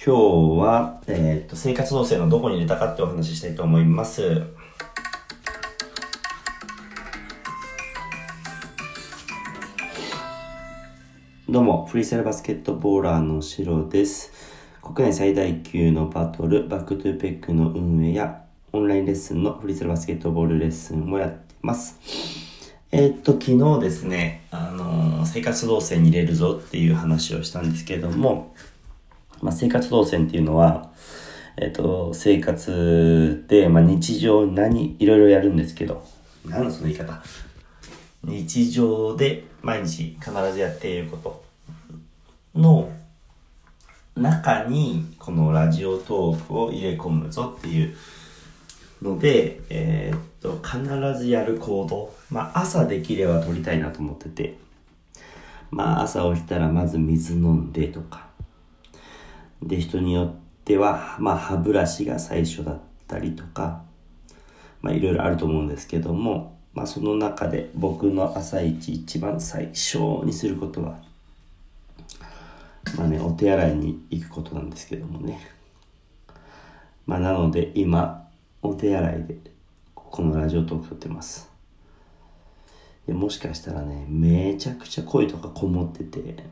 今日は、えっ、と、生活動線のどこに入れたかってお話ししたいと思います。どうも、フリースタイルバスケットボーラーのシロです。国内最大級のバトル、バックトゥーペックの運営や、オンラインレッスンのフリースタイルバスケットボールレッスンをやってます。えーっと、昨日ですね、あのー生活動線に入れるぞっていう話をしたんですけれども、まあ、生活動線っていうのは、えーっと、生活で、まあ、日常何、いろいろやるんですけど、何のその言い方？日常で毎日必ずやっていることの中にこのラジオトークを入れ込むぞっていうので、えーっと、必ずやる行動。まあ、朝できれば取りたいなと思ってて。まあ、朝起きたらまず水飲んでとか。で、人によっては、まあ、歯ブラシが最初だったりとか、まあ、いろいろあると思うんですけども、まあ、その中で僕の朝一一番最初にすることは、まあね、お手洗いに行くことなんですけどもね。まあ、なので今、お手洗いでこのラジオトーク撮ってます。もしかしたらね、めちゃくちゃ声とかこもってて、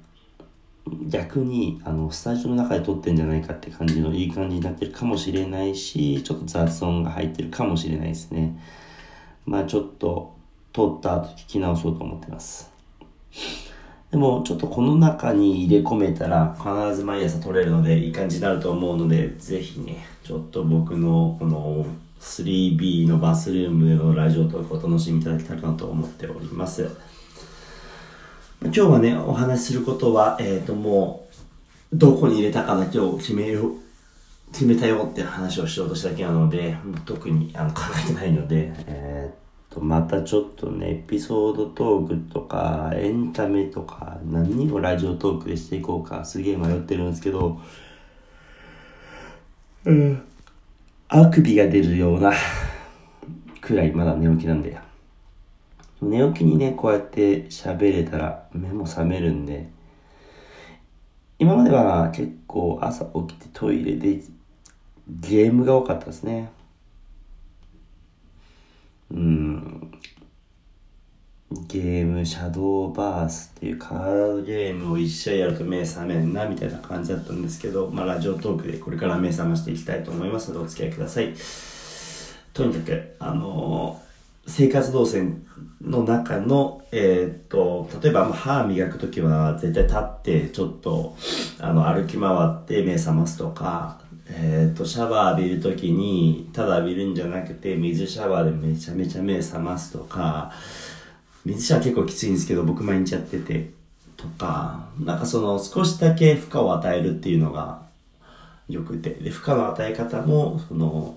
逆にあのスタジオの中で撮ってんじゃないかって感じのいい感じになってるかもしれないし、ちょっと雑音が入ってるかもしれないですね。まあちょっと撮った後聞き直そうと思ってます。でもちょっとこの中に入れ込めたら必ず毎朝撮れるのでいい感じになると思うのでぜひねちょっと僕のこの 3B のバスルームでのラジオトークを楽しみいただけたらなと思っております今日はねお話しすることはえっ、ともうどこに入れたかだけを決めよう決めたよって話をしようとしただけなので特にあの考えてないのでえーっとまたちょっとねエピソードトークとかエンタメとか何をラジオトークでしていこうかすげえ迷ってるんですけどうんあくびが出るようなくらいまだ寝起きなんで。寝起きにねこうやって喋れたら目も覚めるんで。今までは結構朝起きてトイレでゲームが多かったですね。うん。ゲーム、シャドーバースっていうカードゲームを一試合やると目覚めんなみたいな感じだったんですけど、まあラジオトークでこれから目覚ましていきたいと思いますのでお付き合いください。とにかく、あのー生活動線の中の、えーっと、例えば歯磨くときは絶対立ってちょっと、あの、歩き回って目覚ますとか、えーっと、シャワー浴びるときに、ただ浴びるんじゃなくて、水シャワーでめちゃめちゃ目覚ますとか、水シャワー結構きついんですけど、僕毎日やってて、とか、なんかその少しだけ負荷を与えるっていうのがよくて、で、負荷の与え方も、その、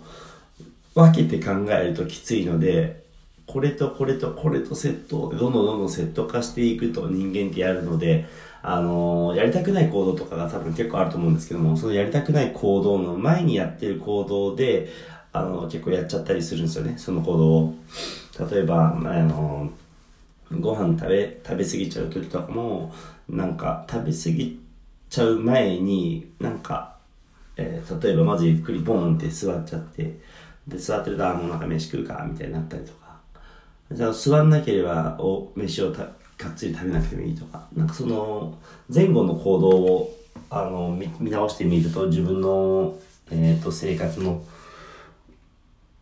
分けて考えるときついので、これとこれとこれとセットでどんどんどんどんセット化していくと人間ってやるので、あのーやりたくない行動とかが多分結構あると思うんですけども、そのやりたくない行動の前にやってる行動で、あの結構やっちゃったりするんですよね、その行動を。例えば、あのご飯食べ、食べ過ぎちゃう時とかも、なんか食べ過ぎちゃう前に、なんか、えー例えばまずゆっくりボーンって座っちゃって、で、座ってると、あ、もうなんか飯食うか、みたいになったりとか。じゃあ座んなければお飯をたがっつり食べなくてもいいとかなんかその前後の行動をあの見見直してみると自分の、えー、と生活の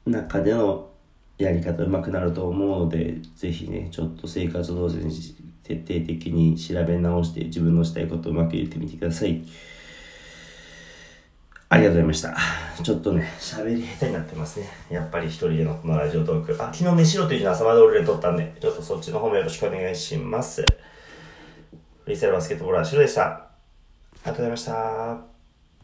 中でのやり方うまくなると思うのでぜひねちょっと生活動線徹底的に調べ直して自分のしたいことをうまく入れてみてください。ありがとうございました。ちょっとね、喋り下手になってますね。やっぱり一人でのこのラジオトーク。あ、昨日飯ろというの朝まで俺で撮ったんで、ちょっとそっちの方もよろしくお願いします。フリールバスケットボールはシロでした。ありがとうございました。